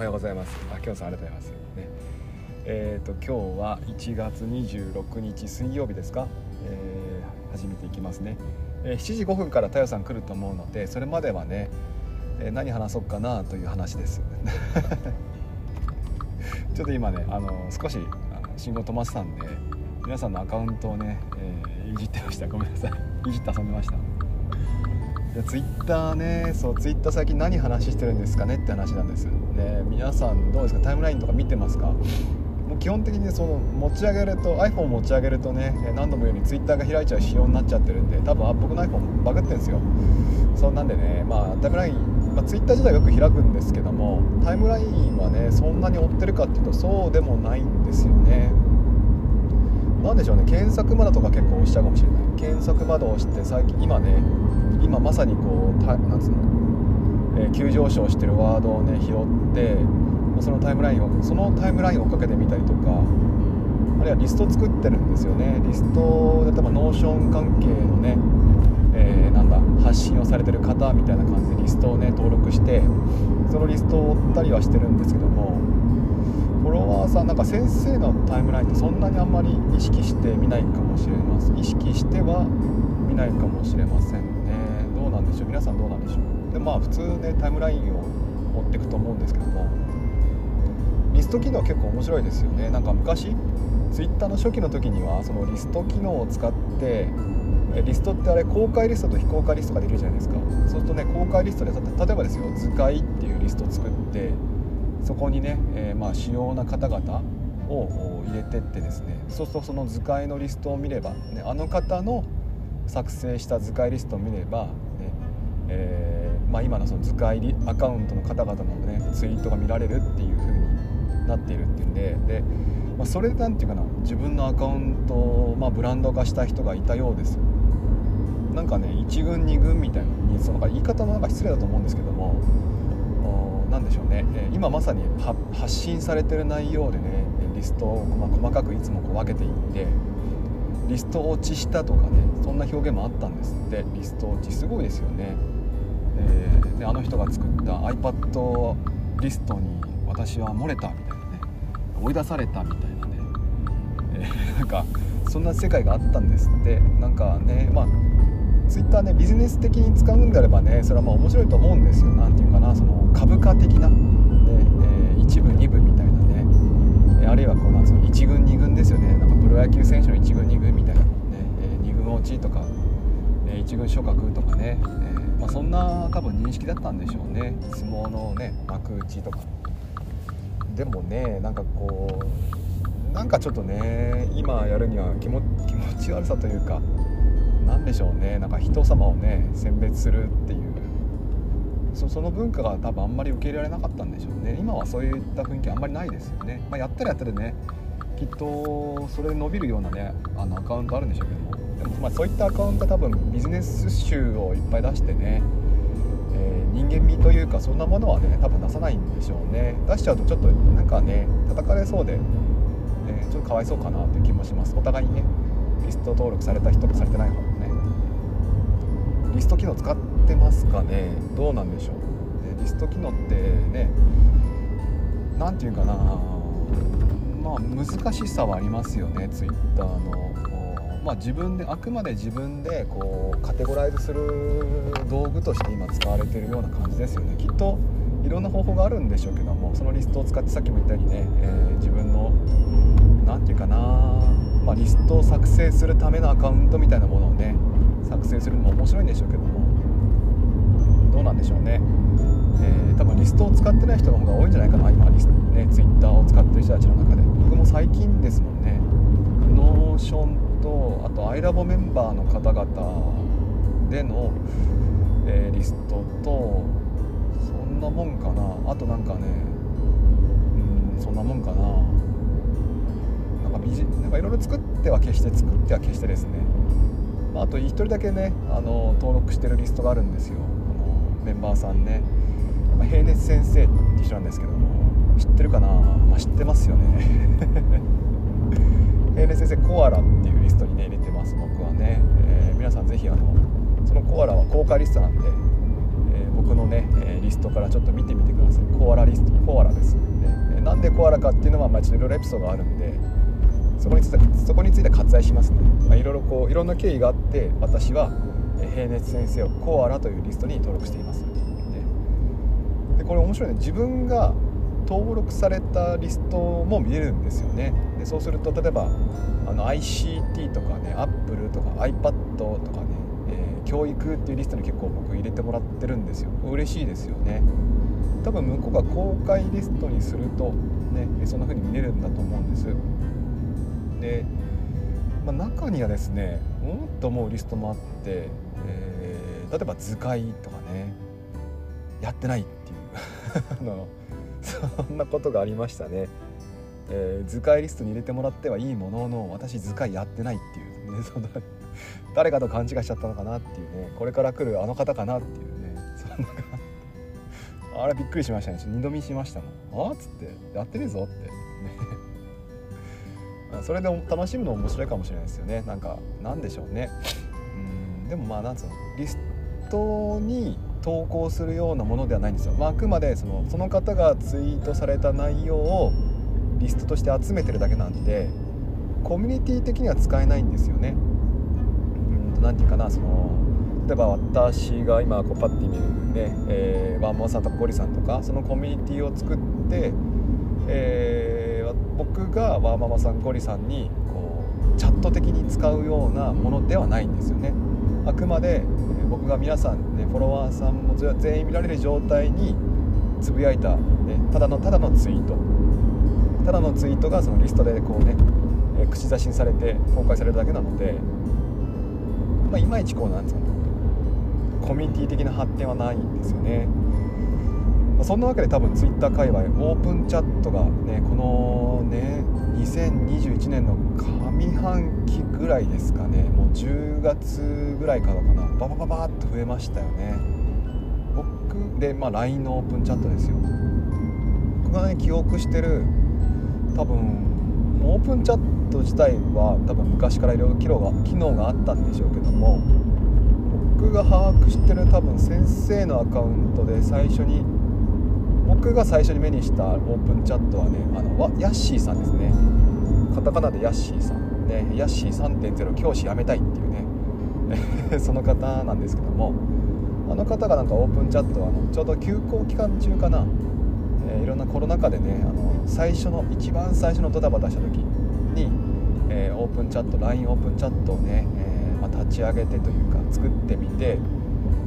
おはようございます。あきょんさんありがとうございます。ね。えーと今日は1月26日水曜日ですか、えー、始めていきますね、えー、7時5分から太陽さん来ると思うのでそれまではね、えー、何話そうかなという話です。ちょっと今ねあの少しあの信号止まってたんで皆さんのアカウントをね、えー、いじってました。ごめんなさい。いじって遊んでました。ツイッターねそうツイッター最近何話してるんですかねって話なんです。ね皆さんどうですか？タイムラインとか見てますか？もう基本的にその持ち上げると iPhone 持ち上げるとね何度も言うように Twitter が開いちゃう仕様になっちゃってるんで多分僕の iPhone バグってんですよ。そうなんでねまあタイムライン、まあ、Twitter 自体よく開くんですけどもタイムラインはねそんなに追ってるかっていうとそうでもないんですよね。何でしょうね検索窓とか結構押しちゃうかもしれない。検索窓を押して最近今ね今まさにこうたなんつうの、えー、急上昇してるワードをね拾ってそのタイムラインをそのタイムラインを追っかけてみたりとかあるいはリスト作ってるんですよね。リストで例えば Notion 関係のね、えー、なんだ発信をされてる方みたいな感じでリストをね登録してそのリストを追ったりはしてるんですけどもフォロワーさんなんか先生のタイムラインってそんなにあんまり意識してみないかもしれません意識しては見ないかもしれませんね。どうなんでしょう？皆さんどうなんでしょう？でまあ普通ねタイムラインを持っていくと思うんですけどもリスト機能結構面白いですよね。なんか昔 Twitter の初期の時にはそのリスト機能を使ってリストってあれ公開リストと非公開リストができるじゃないですか。そうするとね公開リストで例えばですよ図解っていうリストを作ってそこにね、えー、まあ主要な方々を入れてってですね。そうするとその図解のリストを見れば、ね、あの方の作成した図解リストを見れば、ねえー、まあ、今のその図解アカウントの方々のねツイートが見られるっていう風になっているっていうんでで、まあ、それで何て言うかな自分のアカウントを、まあ、ブランド化した人がいたようです。なんかね1軍2軍みたいなその言い方もなんか失礼だと思うんですけども何でしょうね。え今まさに発信されてる内容でねリストを、ま細かくいつもこう分けていってリスト落ちしたとかねそんな表現もあったんですって。リスト落ちすごいですよね、えー、であの人が作った iPad リストに私は漏れたみたいなね追い出されたみたいなね、えー、なんかそんな世界があったんですって。なんかねまあツイッターねビジネス的に使うんであればねそれはまあ面白いと思うんですよ。何て言うかなその株価的な、ねえー、1部2部みたいなねあるいはこうなんつうの1軍2軍ですよね。なんかプロ野球選手の1軍2軍みたいなね、えー、2軍落ちとか、えー、1軍昇格とかね、え、まあ、そんな多分認識だったんでしょうね。相撲のね幕内とか。でもねなんかこうなんかちょっとね今やるには気持ち悪さというか何でしょうね。なんか人様をね選別するっていう。その文化が多分あんまり受け入れられなかったんでしょうね。今はそういった雰囲気あんまりないですよね、まあ、やったらやったらねきっとそれで伸びるようなねあのアカウントあるんでしょうけども。まあそういったアカウントは多分ビジネス集をいっぱい出してね、えー、人間味というかそんなものはね多分出さないんでしょうね。出しちゃうとちょっとなんかね叩かれそうで、えー、ちょっとかわいそうかなという気もします。お互いにねリスト登録された人とされてない方もね。リスト機能使ってますかね？どうなんでしょう。でリスト機能ってね何て言うかな。まあ難しさはありますよねツイッターの。まあ、自分であくまで自分でこうカテゴライズする道具として今使われてるような感じですよね。きっといろんな方法があるんでしょうけどもそのリストを使ってさっきも言ったようにね、えー、自分の何て言うかなまあ、リストを作成するためのアカウントみたいなものをね作成するのも面白いんでしょうけどもどうなんでしょうね、えー、多分リストを使ってない人の方が多いんじゃないかな。今リストねツイッターを使ってる人たちの中で。僕も最近ですもんね。 Notion とあとアイラボメンバーの方々での、えー、リストとそんなもんかな。あとなんかねうんそんなもんかな。なんかなんかいろいろ作っては消して作っては消してですね、まあ、と1人だけねあの登録してるリストがあるんですよ。このメンバーさんね、ま、平熱先生って人なんですけども知ってるかな、まあ、知ってますよね。平熱先生コアラっていうトにね入れてます僕はね、えー、皆さん是非あのそのコアラは公開リストなんで、えー、僕のね、えリストからちょっと見てみてください。コアラリストコアラです。ねなんでコアラかっていうのはまあいろいろエピソードがあるんでそこについてそこについて割愛しますね、まあ、いろいろこういろんな経緯があって私は平熱先生をコアラというリストに登録しています。でこれ面白いね。自分が登録されたリストも見れるんですよね。でそうすると例えばあの ICT とかね Apple とか iPad とかね、えー、教育っていうリストに結構僕入れてもらってるんですよ。嬉しいですよね。多分向こうが公開リストにするとねそんな風に見れるんだと思うんです。で、まあ、中にはですねうんと思うリストもあって、えー、例えば図解とかねやってないっていう。あの そんなことがありましたね、えー、図解リストに入れてもらってはいいものの私図解やってないっていうね。そ の誰かと勘違いしちゃったのかなっていうね。これから来るあの方かなっていうね。そんなあれびっくりしましたね。二度見しましたもん。あっつって。やってねえぞって。ね。それで楽しむの面白いかもしれないですよね。なんかなんでしょうね。うんでもまあなんつうの。リストに投稿するようなものではないんですよ、まあ、あくまでそのその方がツイートされた内容をリストとして集めてるだけなんでコミュニティ的には使えないんですよね。何て言うかなその例えば私が今こうパッて見るね、えー、ワンモンさんとかゴリさんとかそのコミュニティを作って、えー、僕がワーママさんゴリさんにこうチャット的に使うようなものではないんですよね。あくまで僕が皆さんねフォロワーさんも全員見られる状態につぶやいた、ね、ただのただのツイート。ただのツイートがそのリストでこうね、口差しにされて公開されるだけなので、まあ、いまいちこうなんですかね。コミュニティ的な発展はないんですよね、まあ、そんなわけで多分ツイッター界隈オープンチャットがねこのね2021年の上半期ぐらいですかね。もう10月ぐらいからかな。ババババッと増えましたよね。僕でまあ LINE のオープンチャットですよ。僕がね記憶してる多分オープンチャット自体は多分昔からいろいろ機能が機能があったんでしょうけども僕が把握してる多分先生のアカウントで最初に僕が最初に目にしたオープンチャットはねあのヤッシーさんですね。カタカナでヤッシーさんねヤッシー3.0教師辞めたいっていうね。その方なんですけどもあの方がなんかオープンチャットあのちょうど休校期間中かな、えー、いろんなコロナ禍でねあの最初の一番最初のドタバタした時に、えー、オープンチャット LINE オープンチャットをね、えー、まあ、立ち上げてというか作ってみて、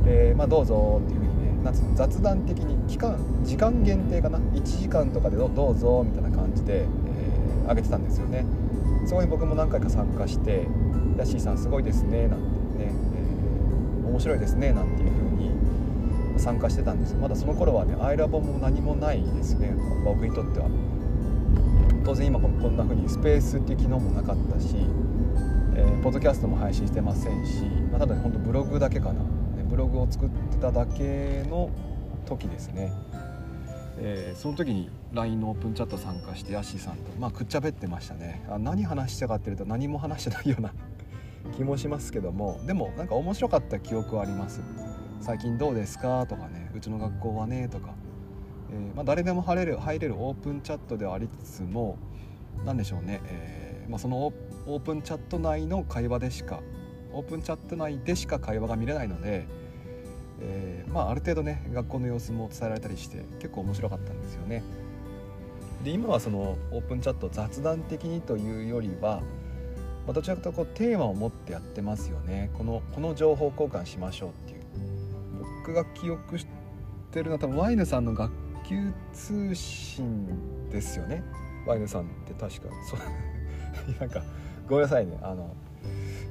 えまあ、どうぞっていう雑談的に期間時間限定かな？1時間とかでどうぞみたいな感じで、えー、上げてたんですよね。そこに僕も何回か参加して「ヤッシーさんすごいですね」なんてね、えー、面白いですね」なんていう風に参加してたんですまだその頃はねアイラボも何もないですね。僕にとっては。当然今こんな風にスペースっていう機能もなかったし、えー、ポッドキャストも配信してませんし、まあ、ただねほんとブログだけかな。ブログを作ってただけの時ですね、えー、その時に LINE のオープンチャット参加してヤッシーさんとまあくっちゃべってましたね。あ何話したかっていうと何も話してないような 気もしますけども。でもなんか面白かった記憶はあります。最近どうですか？とかね。うちの学校はねとか、えー、まあ、誰でも入れる入れるオープンチャットではありつつも何でしょうね、えー、まあ、そのオープンチャット内の会話でしかオープンチャット内でしか会話が見れないのでえー、まあ、ある程度ね学校の様子も伝えられたりして結構面白かったんですよね。で今はそのオープンチャット雑談的にというよりは、まあ、どちらかというとこうテーマを持ってやってますよね。このこの情報交換しましょうっていう。僕が記憶してるのは多分ワイヌさんの学級通信ですよね。ワイヌさんって確かそう。なんかごめんなさいね。あの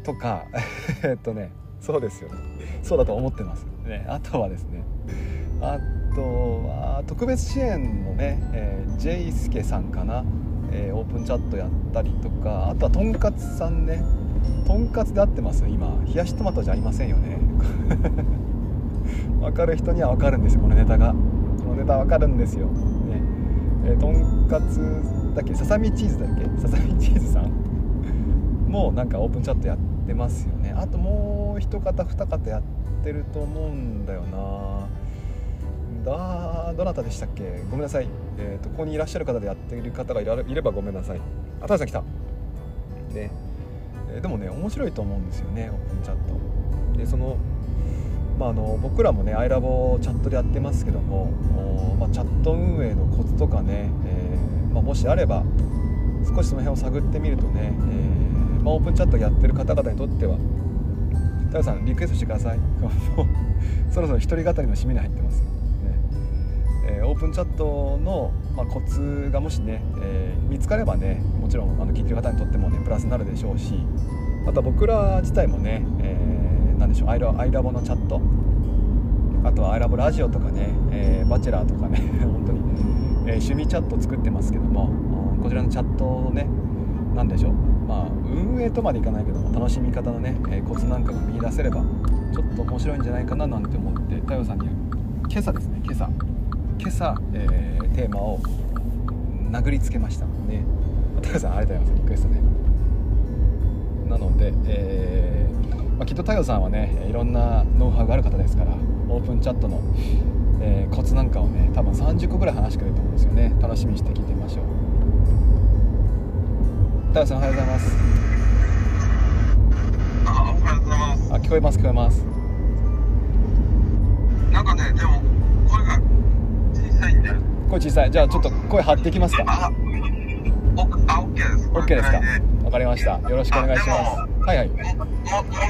とか えっとねそうですよね。そうだと思ってます。ねあとはですねあとは特別支援のね、えー、ジェイスケさんかな、えー、オープンチャットやったりとかあとはとんかつさんねとんかつで合ってます今。冷やしトマトじゃありませんよね。分かる人には分かるんですよこのネタが。このネタ分かるんですよ。ね。えー、とんかつだっけささみチーズだっけささみチーズさん？もうなんかオープンチャットやってますよね。あともう一方二方やっててると思うんだよな。だどなたでしたっけ？ごめんなさい、えーと、ここにいらっしゃる方でやっている方がいればごめんなさい。あたさん。来たね、えー、でもね面白いと思うんですよねオープンチャット。でそのまあ、あの僕らもねアイラボチャットでやってますけども、まあ、チャット運営のコツとかね、えー、まあ、もしあれば少しその辺を探ってみるとね、えー、まあ、オープンチャットやってる方々にとっては太陽さんリクエストしてください。そろそろ一人語りの締めに入ってますね、えー、オープンチャットの、まあ、コツがもしね、えー、見つかればねもちろんあの聞いてる方にとってもねプラスになるでしょうしあと僕ら自体もね、えー、何でしょうアイラボのチャットあとはアイラボラジオとかね、えー、バチェラーとかね 本当に、えー、趣味チャット作ってますけどもこちらのチャットのね何でしょうまあ運営とまでいかないけども楽しみ方のね、えー、コツなんかが見出せればちょっと面白いんじゃないかななんて思って太陽さんに今朝ですね今朝今朝、えー、テーマを殴りつけました。ね。太陽さんありがとうございますリクエストね。なので、えーまあ、きっと太陽さんはねいろんなノウハウがある方ですからオープンチャットの、えー、コツなんかをね多分30個ぐらい話してくれると思うんですよね。楽しみにして聞いてみましょう。太陽さんおはようございます。あおはようございます。あ聞こえます聞こえます。なんかねでも声が小さいんだよ声小さい。じゃあちょっと声張ってきますか。あおあオッケーです。オッケーですか。わかりました。よろしくお願いします。はいはい。もももう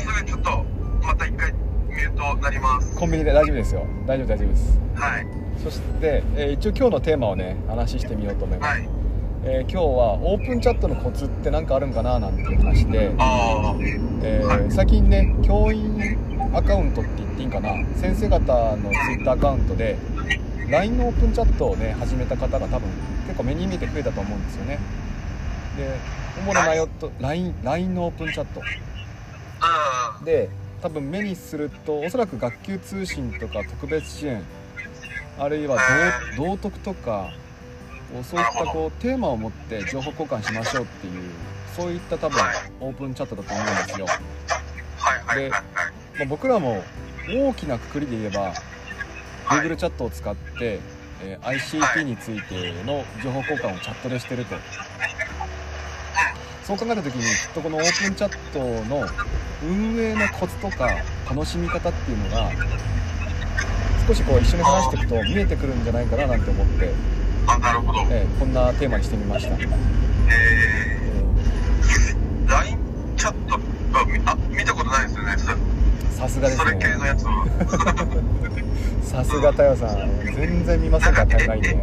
すぐちょっとまた一回ミュートなります。コンビニで大丈夫ですよ。大丈夫大丈夫です。はい。そして、えー、一応今日のテーマをね話してみようと思います、はいえー、今日はオープンチャットのコツって何かあるんかななんていう話で、えーはい、最近ね教員アカウントって言っていいんかな？先生方の Twitter アカウントで LINE のオープンチャットをね始めた方が多分結構目に見えて増えたと思うんですよね。で主な内容と LINE, LINE のオープンチャット。で多分目にするとおそらく学級通信とか特別支援あるいは道徳とかそういったこうテーマを持って情報交換しましょうっていうそういった多分オープンチャットだと思うんですよ。で、まあ、僕らも大きなくくりで言えば Google チャットを使って、えー、ICT についての情報交換をチャットでしてると。そう考えた時にきっとこのオープンチャットの運営のコツとか楽しみ方っていうのが少しこう一緒に話していくと見えてくるんじゃないかななんて思ってあなるほど、えー、こんなテーマにしてみました。えー、LINE チャットあ見たことないですよね。さすがですね。それ系のやつは。さすが太陽さん全然見ませんかタイムラインで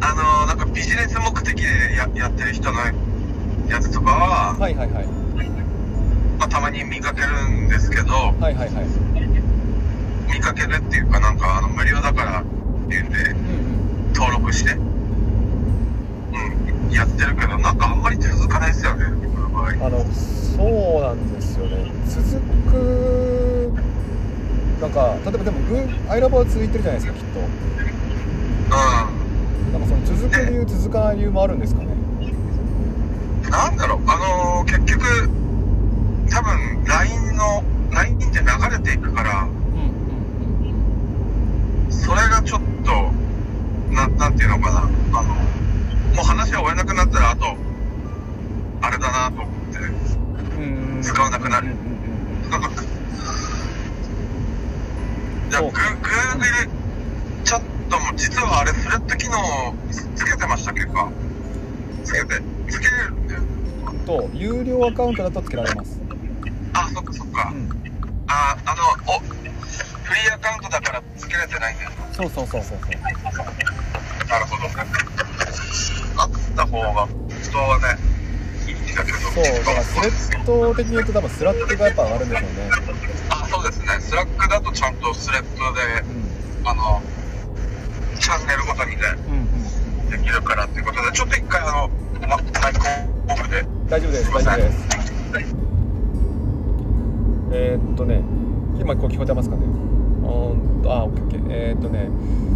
あのなんかビジネス目的でややってる人のやつとかははいはいはい。まあ、たまに見かけるんですけどはいはいはい。見かけるっていうかなんかあの無料だからっていうんで、うん登録して、うん、やってるけど、なんかあんまり続かないですよね、あのそうなんですよね、続く、なんか、例えばでも、アイラボは続いてるじゃないですか、きっと。うん。なんかその続く理由、続かない理由もあるんですかね？なんだろう、あのー、結局、多分 LINE の、LINE って流れていくから、うんうんうん、それがちょっと、ななんていうのかな、あの、もう話が終えなくなったら、あと、あれだなと思って、使わなくなる。じゃあ、グーグルチャットも実はあれ、スレッド機能つけてましたっけかつけて、つけれるんだよ。と、有料アカウントだとつけられます。あ、そっかそっか。うん、あ、あの、お、フリーアカウントだからつけれてないんだよ。そうそうそうそうそう。なるほど。あった方が、人はね、いいんだけど。そう、だからスレッド的に言うと多分 Slack がやっぱ上がるんでしょうね。あ、そうですね。 Slack だとちゃんとスレッドで、うん、あの、チャンネルごとにね、うんうん、できるからっていうことで、ちょっと一回あの、ま、マイクオフで。大丈夫です、大丈夫です。えー、っとね、今こう聞こえてますかね？あ、オッケー、えー、っとね、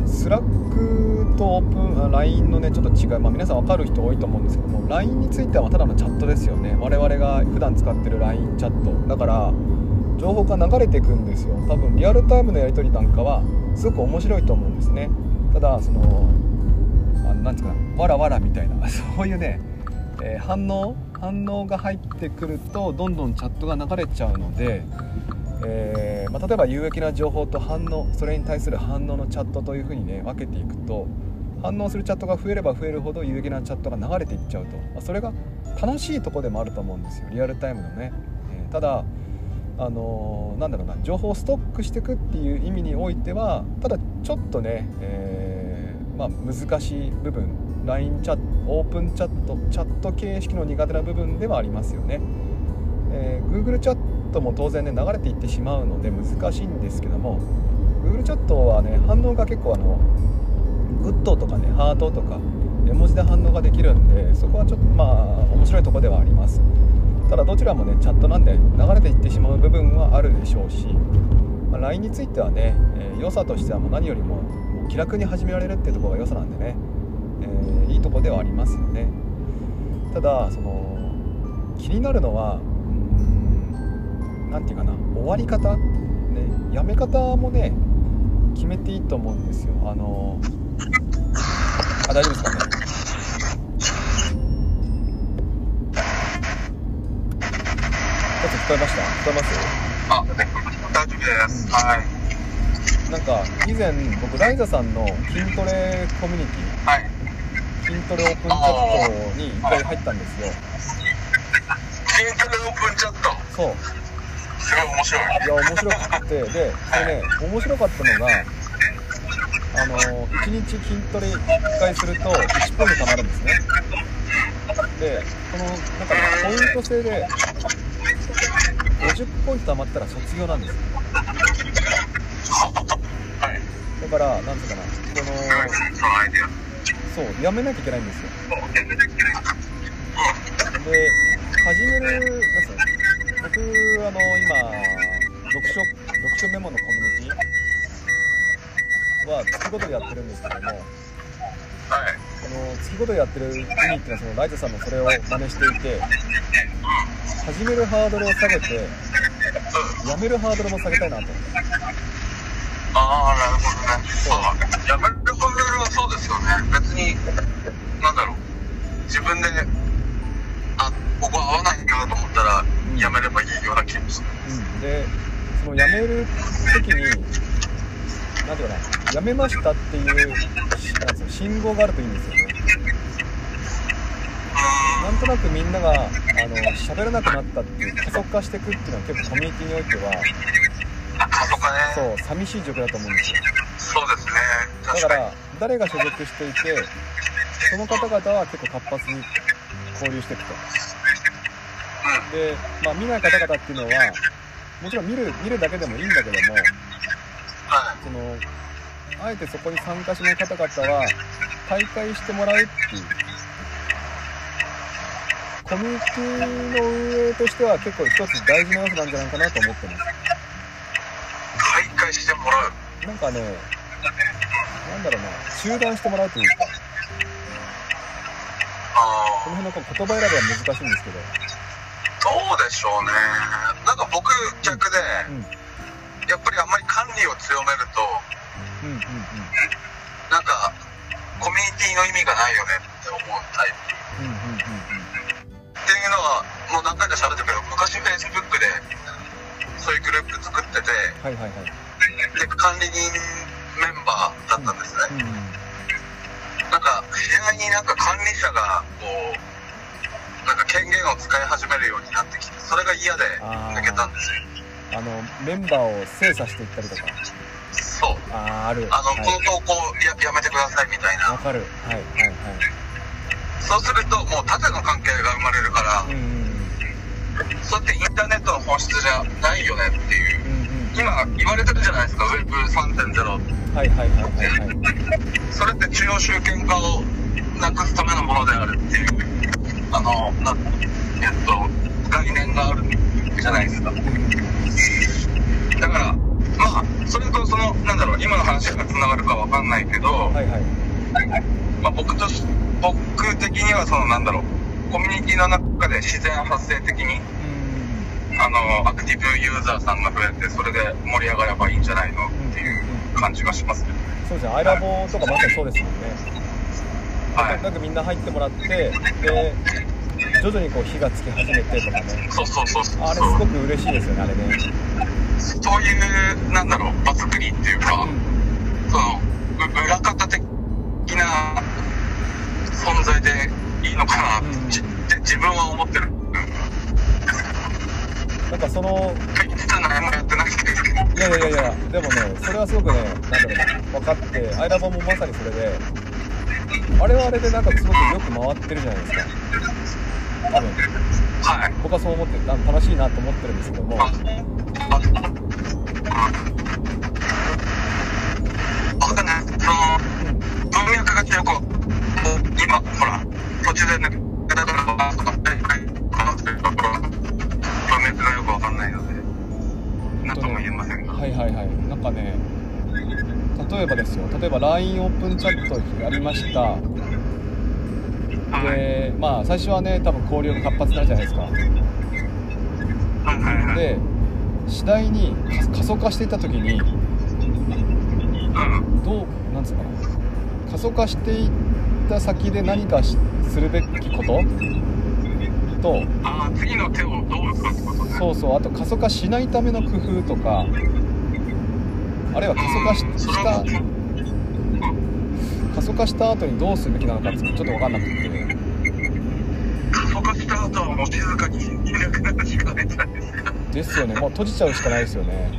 Slack とオープン LINE のねちょっと違い、まあ、皆さん分かる人多いと思うんですけども LINE についてはただのチャットですよね。我々が普段使ってる LINE チャット。だから情報が流れていくんですよ。多分リアルタイムのやり取りなんかはすごく面白いと思うんですね。ただその何て言うかな。わらわらみたいな。そういうね、えー、反応反応が入ってくるとどんどんチャットが流れちゃうので、えー、まあ、例えば有益な情報と反応それに対する反応のチャットというふうにね分けていくと反応するチャットが増えれば増えるほど有益なチャットが流れていっちゃうと、まあ、それが楽しいとこでもあると思うんですよ。リアルタイムのね、えー、ただあのー、なんだろうな情報をストックしていくっていう意味においてはただちょっとね、えー、まあ、難しい部分 LINE チャットオープンチャットチャット形式の苦手な部分ではありますよね、えー、Google チャットも当然ね流れていってしまうので難しいんですけども Google チャットはね反応が結構あのグッドとかねハートとか絵文字で反応ができるんでそこはちょっとまあ面白いとこではあります。ただどちらもねチャットなんで流れていってしまう部分はあるでしょうし、まあ、LINE についてはね、えー、良さとしてはもう何よりも気楽に始められるっていうとこが良さなんでね、えー、いいとこではありますよね。ただその気になるのは何て言うかな終わり方？ねやめ方もね決めていいと思うんですよ。あのあ大丈夫ですかね？聞こえました？聞こえます？あ、大丈夫です。はい。なんか、以前、僕、ライザさんの筋トレコミュニティ、はい、筋トレオープンチャットに一回入ったんですよ。筋トレオープンチャット。そう。すごい面白い。いや、面白くて、で、それね、面白かったのが、あの、1日筋トレ1回すると1ポイント貯まるんですね。で、この、なんか、ポイント制で、50ポイント貯まったら卒業なんですよ。だからなんつうかなこのそうやめなきゃいけないんですよ。で始めるなんつうの僕あの今読書読書メモのコミュニティは月ごとでやってるんですけどもこの月ごとやってる意味っていうのはそのライトさんのそれを真似していて始めるハードルを下げて、やめるハードルも下げたいなと思って。ああ、なるほどね。そう。やめるハードルはそうですよね。別に、なんだろう。自分で、あ、ここ合わないなと思ったら、やめればいいような気もする。うん。で、そのやめる時に、なんていうかな、やめましたっていう、なんつうの、信号があるといいんですよね。なんとなくみんながあの喋らなくなったっていう加速化していくっていうのは結構コミュニティにおいては加速化ねそう寂しい状況だと思うんですよそうですねだから誰が所属していてその方々は結構活発に交流していくと、うん、で、まあ、見ない方々っていうのはもちろん見る見るだけでもいいんだけども、はい、そのあえてそこに参加しない方々は大会してもらうっていうコミュニティの運営としては結構一つ大事な要素なんじゃないかなと思ってます。開会してもらう。なんかねなんだろうな中断してもらうというかこの辺の言葉選びは難しいんですけどどうでしょうね。なんか僕逆で、うん、やっぱりあんまり管理を強めると、うんうんうん、なんかコミュニティの意味がないよねって思うタイプ、うんうんっていうのはもう何回か喋ったけど昔 Facebook でそういうグループ作ってて、はいはいはい、で管理人メンバーだったんですね、うんうん、なんか部屋になんか管理者がこうなんか権限を使い始めるようになってきてそれが嫌で抜けたんですよ。あのメンバーを精査していったりとか？そう。あある。あの、はい、この投稿ややめてくださいみたいな。わかる。はいはいはい。そうするともう縦の関係が生まれるから、うん、そうやってインターネットの本質じゃないよねっていう、うんうん、今言われてるじゃないですか Web3.0 はいはいはいはい、はい、それって中央集権化をなくすためのものであるっていうあのなえっと概念があるじゃないですか、だからまあそれとそのなんだろう今の話がつながるかわかんないけど、はいはい。まあ、僕と僕的にはそのなんだろうコミュニティの中で自然発生的にあのアクティブユーザーさんが増えてそれで盛り上がればいいんじゃないのっていう感じがしますね、そうですね。アイラボとかまさにそうですもんねはい。なんかみんな入ってもらってで徐々にこう火がつき始めてとかね。そうそうそうそう。あれすごく嬉しいですよねあれね。そういうなんだろう場作りっていうか、うん、その裏方的な存在でいいのかなって、うん、自分は思ってる。なんかそのいやいやいやでもねそれはすごくねなんだろう分かってアイラボもまさにそれであれはあれでなんかすごくよく回ってるじゃないですか。多分。はい。僕はそう思って楽しいなと思ってるんですけども。分かん。ないその文脈が強く今ほら途中でねだからはいはいはい。なんかね例えばですよ。例えば LINE オープンチャットやりました。でまあ最初はね多分交流が活発になるじゃないですか。で次第に過疎化していった時にどうなんつうかな。過疎化していった先で何かするべきこと？とあ次の手をどう打つかってことね。そうそう。あと過疎化しないための工夫とかあるいは過疎化しした過疎化した後にどうするべきなのかってちょっと分かんなくて。過疎化した後はもう静かにいなくなるしかないじゃないですかですよね。もう閉じちゃうしかないですよね。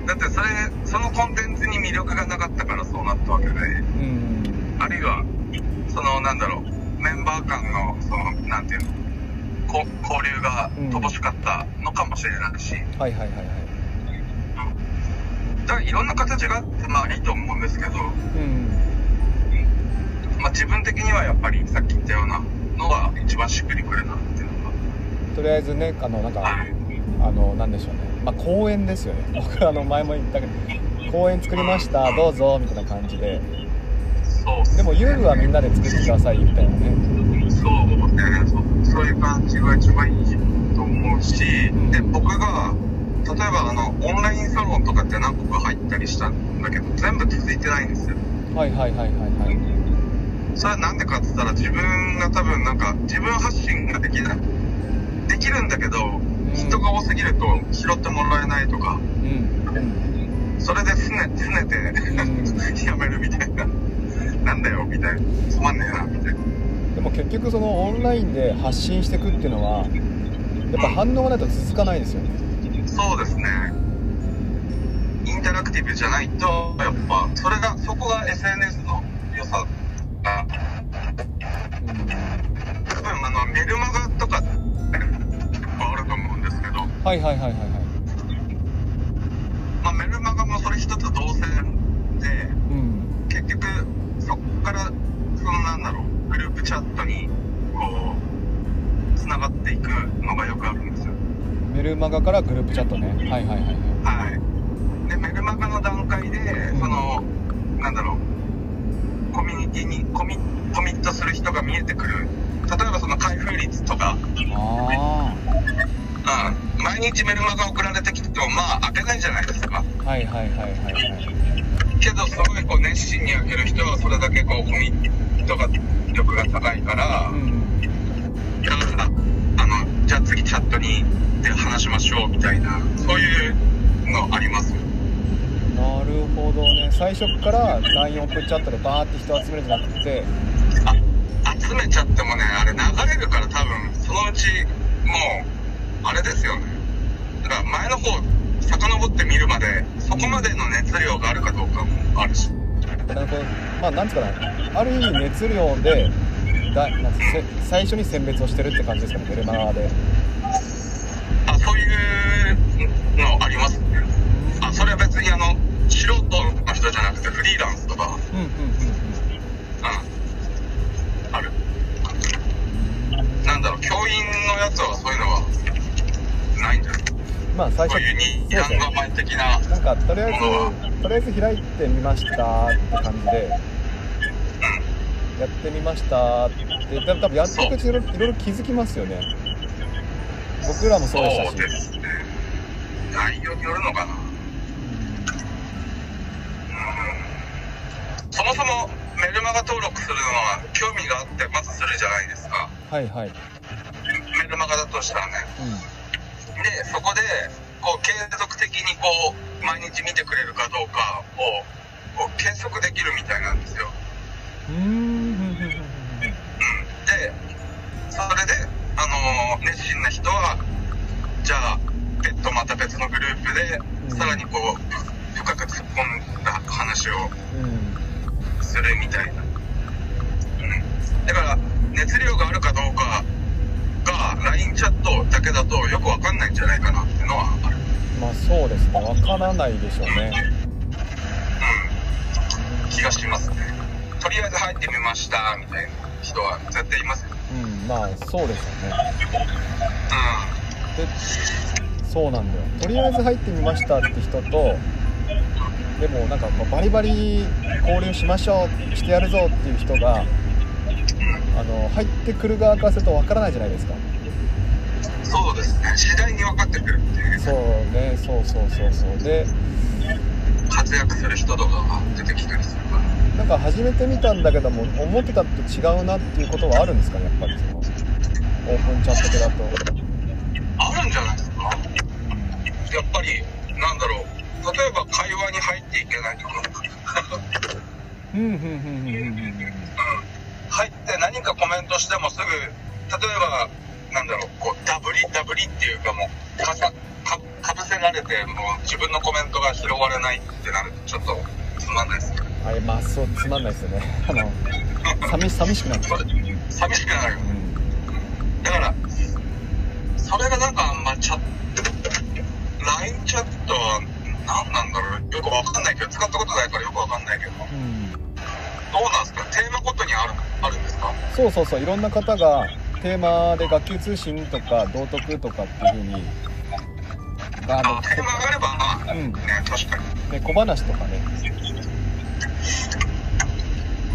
うん。だってそれそのコンテンツに魅力がなかったからそうなったわけで、うん、あるいはそのなんだろう。メンバー間のそのなんていうの。交流が乏しかったのかもしれないし、うん、はいはいはいはいだいろんな形があってまあいいと思うんですけど、うん。まあ、自分的にはやっぱりさっき言ったようなのが一番しっくりくるなっていうのが。とりあえずねあのなんか、はい、あのなんでしょうね。まあ公園ですよね。僕あの前も言ったけど公園作りましたどうぞみたいな感じで。そうでも遊具はみんなで作ってくださいみたいなね。そうねそうそういう感じが一番いいと思うし、うん、で僕が例えばあのオンラインサロンとかって何個か入ったりしたんだけど全部続いてないんですよ。はいはいはいはいはい。それはなんでかって言ったら自分が多分なんか自分発信ができない。できるんだけど、人が多すぎると拾ってもらえないとか、うん、それですねすねて、うん、やめるみたいな。なんだよみたいな。つまんねえなみたいな。でも結局そのオンラインで発信していくっていうのはやっぱ反応がないと続かないですよね、そうですね。インタラクティブじゃないとやっぱそれがそこが SNS の良さが、うん、多分あのメルマガとかあると思うんですけど。はいはいはいはいはいまあメルマガもそれ一つ動線で、うん、結局そこからそのなんだろうグループチャットにこうつながっていくのがよくあるんですよメルマガからグループチャットね。はいはいはいはい。でメルマガの段階で、うん、そのなんだろう。コミュニティにコミコミットする人が見えてくる。例えばその開封率とか。ああうん。毎日メルマガ送られてきてもまあ開けないじゃないですか。はいはいはいはいはい。けどすごいこう熱心に開ける人はそれだけこうコミットが力が高いから、うん、あ次チャットにで話しましょうみたいなそういうのありますなるほどね。最初から LINE オープンチャットでバーって人集めるんじゃなくて。あ集めちゃってもねあれ流れるから多分そのうちもうあれですよね。だから前の方遡ってみるまでそこまでの熱量があるかどうかもあるし。なるほど。まあなんつうかな。ある意味熱量でだなんせ最初に選別をしてるって感じですかね。メルマガでそういうのあります。ねあそれは別にあの素人の人じゃなくてフリーランスとか。うんうんうんうん。ある。なんだろう教員のやつはそういうのはないんじゃない？まあ最初そういう二段構え的ななんかとりあえずとりあえず開いてみましたって感じで、うん、やってみましたって多分やっていくうちにいろいろ気づきますよね僕らもそうでしたし。ね。内容によるのかな。そもそもメルマガ登録するのは興味があってまずするじゃないですか。はいはい。メルマガだとしたらね。うでそこでこう継続的にこう毎日見てくれるかどうかをこう計測できるみたいなんですよ。ん。うん。うん。でそれであのー熱心な人はじゃあ別途また別のグループで、うん。さらにこうふ深く突っ込んだ話をうんするみたいな、うん、だから熱量があるかどうかが LINE チャットだけだとよくわかんないんじゃないかなっていうのはある。まあそうです。ねわからないでしょうね。うん。気がしますね。とりあえず入ってみましたみたいな人は絶対いますまあそうですよね。うでそうなんだよ。とりあえず入ってみましたって人とでもなんかバリバリ交流しましょうしてやるぞっていう人があの入ってくる側からするとわからないじゃないですか。んそうですね。次第に分かってくるっていう。そうねそうそうそうそう。で活躍する人とかが出てきたりするからなんか始めてみたんだけども思ってたと違うなっていうことはあるんですか？ねやっぱりそのオープンチャット系だと。あるんじゃないですか？やっぱりなんだろう例えば会話に入っていけないとか うんうんうんうん。うんうん入って何かコメントしてもすぐ例えばなんだろうこうダブリダブリっていうかもうかさかかぶせられてもう自分のコメントが拾われないってなるとちょっとつまんないですよ。ねあれまあそうつまんないですよね。あの寂し寂しくなっちゃう、寂しくなる。うんだからそれがなんかあんまチャット LINE チャットは何なんだろうよくわかんないけど使ったことないからよくわかんないけどどううん、なんですか？テーマごとにあるあるんですか？そうそうそう。いろんな方がテーマで学級通信とか道徳とかっていう風にああテーマがあればまあ、うん。ね確かに。ね小話とかね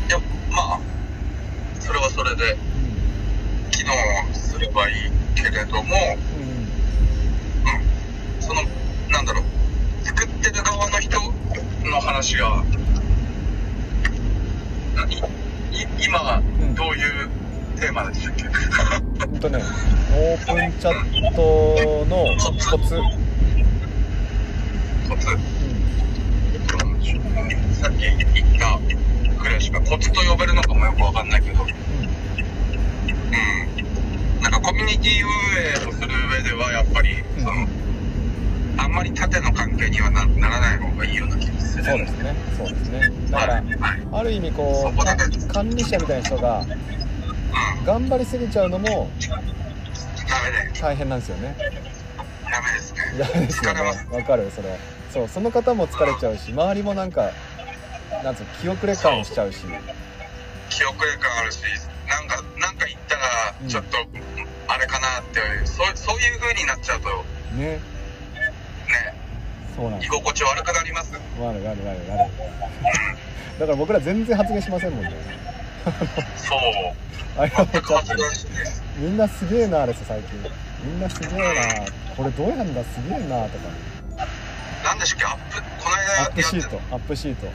いやまあそれはそれで機能すればいいけれどもうん。そのなんだろう作ってる側の人の話が今どういうテーマでしたっけ？ほんとねオープンチャットのコツ、コツうさっき言ったぐらいしかコツと呼べるのかもよくわかんないけど、うん、なんかコミュニティ運営をする上ではやっぱり、うんそのあんまり縦の関係にはなならない方がいいような気がするそうですね。そうですね。だからはい。はいある意味こうか管理者みたいな人がうん。頑張りすぎちゃうのも大変なんですよね。ダメですね。ダメですよね。疲れます。わかるそれ。そうその方も疲れちゃうし周りもなんかなんつうの気遅れ感しちゃうし。記憶力あるしなんかなんか言ったうん。らちょっと、あれかなってそうそういう風になっちゃうと。ね。ね。そうなん居心地悪くなります？悪い悪い悪い悪い。だから僕ら全然発言しませんもんね。そう。あれは全く発言しないみんなすげえなです最近。みんなすげえなこれどうやんだすげえなとか。なんでしたっけ？アップこの間 AppSheet AppSheet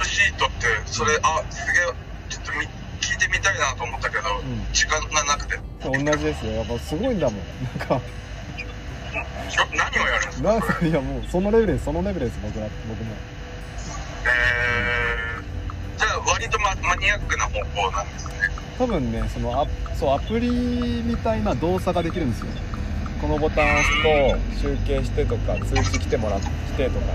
AppSheet ってそれあすげえちょっとみ聞いてみたいなと思ったけど、ん。時間がなくて。同じですよ。やっぱすごいんだもん。なんか。何をやるんですか？なんかいやもうそのレベルです。そのレベルです僕ら。僕も。えー、じゃあ割とママニアックな方向なんですね。多分ねそのアそうアプリみたいな動作ができるんですよ。このボタンを押すと集計してとか通知来てもらってとかね。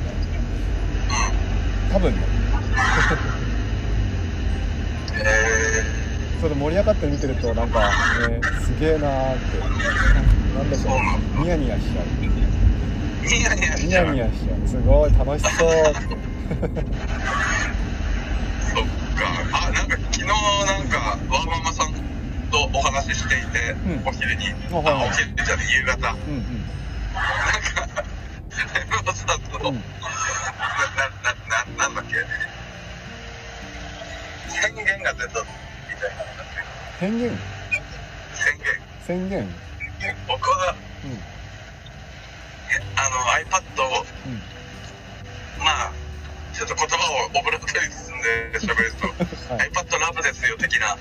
多分ね。え それ盛り上がって見てるとなんかねすげえなーって。なんでしょうニヤニヤしちゃう。ー、ニヤニヤしニちゃう。ヤニヤしちゃう。すごい楽しそうって。そっか。あなんか昨日なんかワーママさんとお話ししていて、うん。お昼に。あはいお昼じゃない夕方。なんかうん。うんエムロさんと、うん。なななななんだっけ？宣言が出たみたいな宣言？宣言。宣言。僕は、うん、あの iPad を、うん、まあちょっと言葉をオブラートに包んで喋ると、はい、iPad ラブですよ的な。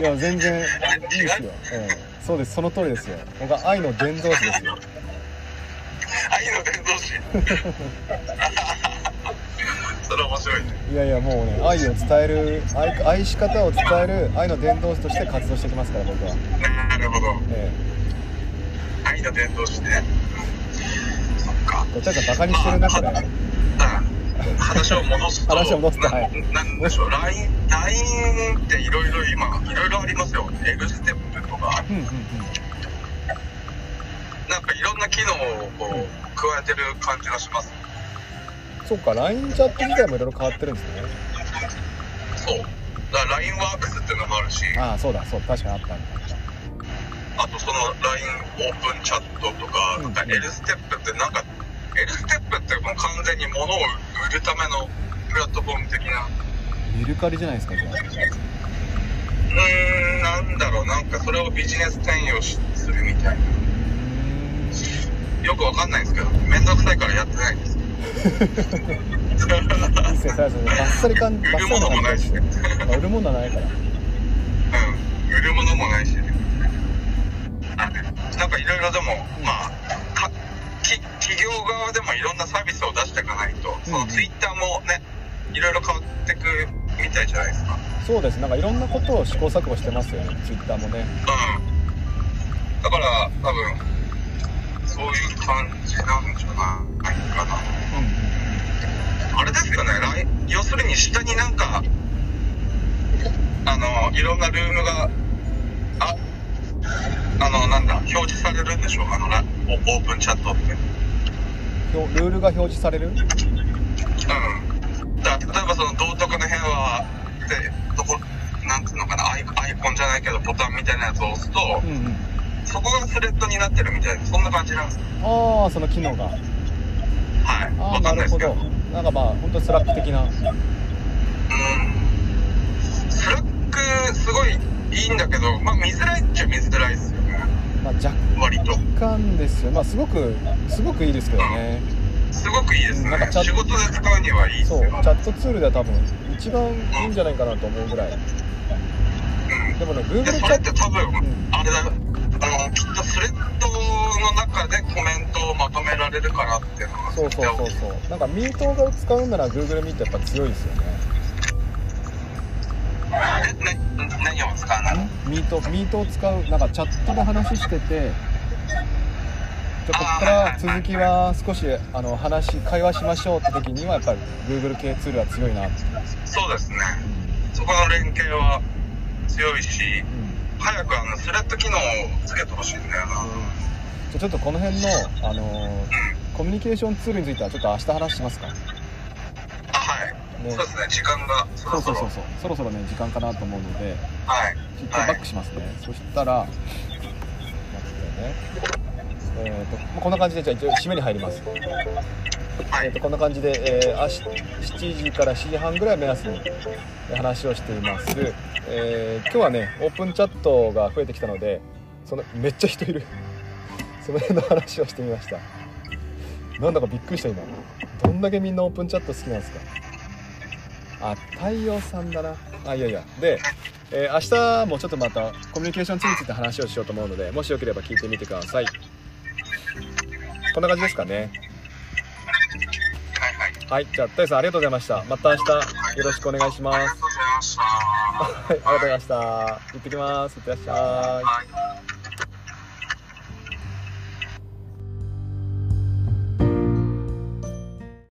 いや全然いいですよ、えー、そうです。その通りですよ。僕は愛の伝道師ですよ。愛の伝道師 それ面白いね。いやいやもうね愛を伝える愛愛し方を伝える愛の伝道師として活動してきますから僕は。なるほど、えー、愛の伝道師ね。そっか。どちらかバカにしてる中で、まあ、話を戻すと話を戻すとはい。なんでしょう。LINE, っていろいろ今いろいろありますよ。L ステップとか、うんうんうん。なんかいろんな機能をこう加えてる感じがしますそうか LINE チャット自体もいろいろ変わってるんですね。そう。だから LINE ワークスっていうのもあるし。ああそうだそう確かにあったんだ。あとその LINE オープンチャットとか、うん、なんか L ステップってなんか L ステップってもう完全に物を売るためのプラットフォーム的な。メルカリじゃないですかじゃあ。うーんなんだろうなんかそれをビジネス転用するみたいな。よくわかんないんですけど面倒くさいからやってないんですいいっすね、最初バッサリ感、売るものもないしね。売るものはないから。うん、売るものもないし、ね。なんかいろいろでも、まあ、かき企業側でもいろんなサービスを出していかないと、そのツイッターもね、いろいろ変わってくみたいじゃないですか。そうです、なんかいろんなことを試行錯誤してますよね、ツイッターもね。うん。だから、多分、そういう感じなんじゃないかな。うん、あれですよね、要するに下になんか、あの、いろんなルームが、あ、あの、なんだ、表示されるんでしょう、あの、オープンチャットって。ルールが表示される？うん。だ例えばその道徳の部屋は、で、どこ、なんつうのかなアイ、アイコンじゃないけど、ボタンみたいなやつを押すと、うんうんそこがスレッドになってるみたいなそんな感じなんです。ああその機能が。はいああなるほど。なんかまあ本当 Slack 的な。うん Slack すごいいいんだけどまあ見づらいっちゃ見づらいですよね。まあ若干ですよ。まあすごくすごくいいですけどね、うん、すごくいいですね。なんか仕事で使うにはいいそうチャットツールでは多分一番いいんじゃないかなと思うぐらい、うん、でもね Google チャットって多分、うん、あれだあのきっとスレッドの中でコメントをまとめられるからっていうのがそうそうそうそうなんかミートを使うなら Google ミートやっぱ強いですよねえ、ね、何を使うなミートミートを使うなんかチャットで話しててじゃここから続きは少しあの話会話しましょうって時にはやっぱり Google 系ツールは強いなそうですね、そこの連携は強いし、うん早くあのスレッド機能をつけてほしいんだよな、うん、じゃちょっとこの辺の、あのー、コミュニケーションツールについてはちょっと明日話しますか？あはい、ね、そうですね。時間がそろそろ。そうそうそうそろそろね時間かなと思うので。はい。一回バックしますね、はい、そしたら待ってね。えーと、こんな感じでじゃあ一応締めに入りますえーと、こんな感じで、えー、7時から7時半ぐらい目安に話をしています、えー、今日はねオープンチャットが増えてきたのでそのめっちゃ人いる。その辺の話をしてみました。なんだかびっくりした今。どんだけみんなオープンチャット好きなんですか。あ太陽さんだな。あいやいや。で、えー、明日もちょっとまたコミュニケーションツールについて話をしようと思うのでもしよければ聞いてみてください。こんな感じですかね。はい、じゃあ、たいさんありがとうございました。また明日よろしくお願いします。ありがとうございました。はい、ありがとうございました。行ってきます。いってらっしゃい。